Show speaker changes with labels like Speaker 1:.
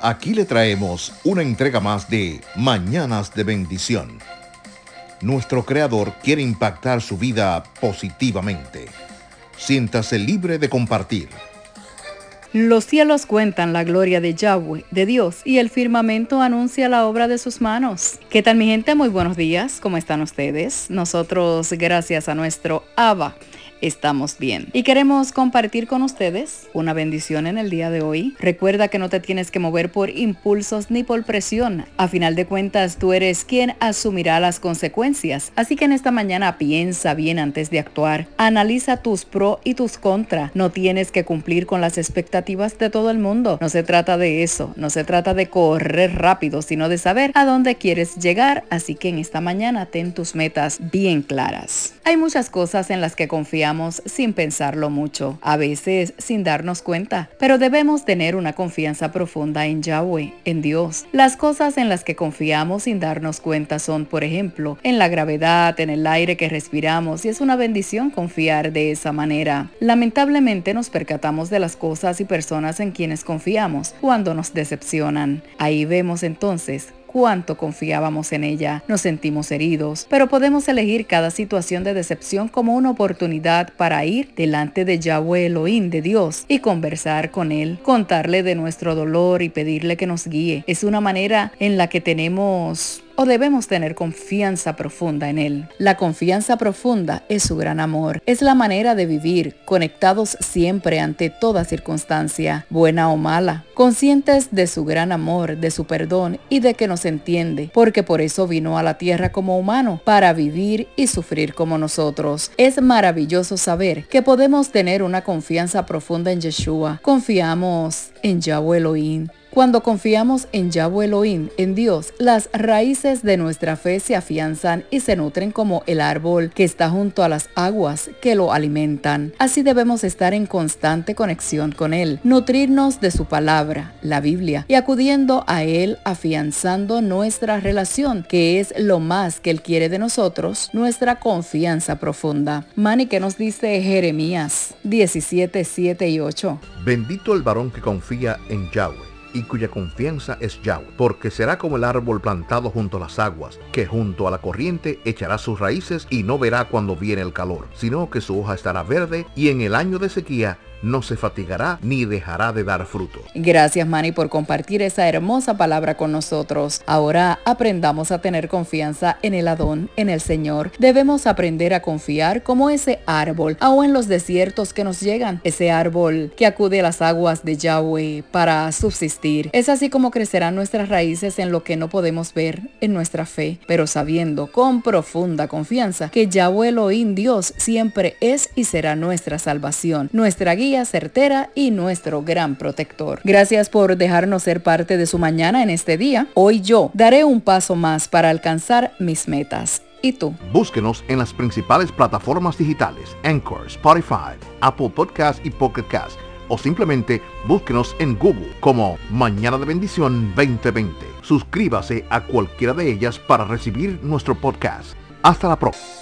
Speaker 1: Aquí le traemos una entrega más de Mañanas de Bendición. Nuestro Creador quiere impactar su vida positivamente. Siéntase libre de compartir.
Speaker 2: Los cielos cuentan la gloria de Yahweh, de Dios, y el firmamento anuncia la obra de sus manos. ¿Qué tal mi gente? Muy buenos días, ¿cómo están ustedes? Nosotros, gracias a nuestro Abba, estamos bien. Y queremos compartir con ustedes una bendición en el día de hoy. Recuerda que no te tienes que mover por impulsos ni por presión. A final de cuentas, tú eres quien asumirá las consecuencias. Así que en esta mañana piensa bien antes de actuar. Analiza tus pro y tus contra. No tienes que cumplir con las expectativas de todo el mundo. No se trata de eso. No se trata de correr rápido, sino de saber a dónde quieres llegar. Así que en esta mañana ten tus metas bien claras. Hay muchas cosas en las que sin pensarlo mucho, a veces sin darnos cuenta, pero debemos tener una confianza profunda en Yahweh, en Dios. Las cosas en las que confiamos sin darnos cuenta son, por ejemplo, en la gravedad, en el aire que respiramos, y es una bendición confiar de esa manera. Lamentablemente nos percatamos de las cosas y personas en quienes confiamos cuando nos decepcionan. Ahí vemos entonces cuánto confiábamos en ella. Nos sentimos heridos, pero podemos elegir cada situación de decepción como una oportunidad para ir delante de Yahweh Elohim de Dios y conversar con Él, contarle de nuestro dolor y pedirle que nos guíe. Es una manera en la que tenemos o debemos tener confianza profunda en Él. La confianza profunda es su gran amor. Es la manera de vivir conectados siempre ante toda circunstancia, buena o mala, conscientes de su gran amor, de su perdón y de que nos entiende, porque por eso vino a la tierra como humano, para vivir y sufrir como nosotros. Es maravilloso saber que podemos tener una confianza profunda en Yeshua. Confiamos en Yahweh Elohim cuando confiamos en Yahweh Elohim, en Dios, las raíces de nuestra fe se afianzan y se nutren como el árbol que está junto a las aguas que lo alimentan. Así debemos estar en constante conexión con Él, nutrirnos de su palabra, la Biblia, y acudiendo a Él afianzando nuestra relación, que es lo más que Él quiere de nosotros, nuestra confianza profunda. Mani, que nos dice Jeremías 17, 7 y 8?
Speaker 1: Bendito el varón que confía en Yahweh y cuya confianza es Yahweh, porque será como el árbol plantado junto a las aguas, que junto a la corriente echará sus raíces y no verá cuando viene el calor, sino que su hoja estará verde y en el año de sequía no se fatigará ni dejará de dar fruto.
Speaker 2: Gracias Manny por compartir esa hermosa palabra con nosotros. Ahora aprendamos a tener confianza en el Adón, en el Señor. Debemos aprender a confiar como ese árbol, aún en los desiertos que nos llegan, ese árbol que acude a las aguas de Yahweh para subsistir. Es así como crecerán nuestras raíces en lo que no podemos ver en nuestra fe, pero sabiendo con profunda confianza que Yahweh Elohim Dios siempre es y será nuestra salvación, nuestra certera y nuestro gran protector. Gracias por dejarnos ser parte de su mañana en este día. Hoy yo daré un paso más para alcanzar mis metas. ¿Y tú?
Speaker 1: Búsquenos en las principales plataformas digitales, Anchor, Spotify, Apple Podcast y Pocket Cast, o simplemente búsquenos en Google como Mañana de Bendición 2020. Suscríbase a cualquiera de ellas para recibir nuestro podcast. Hasta la próxima.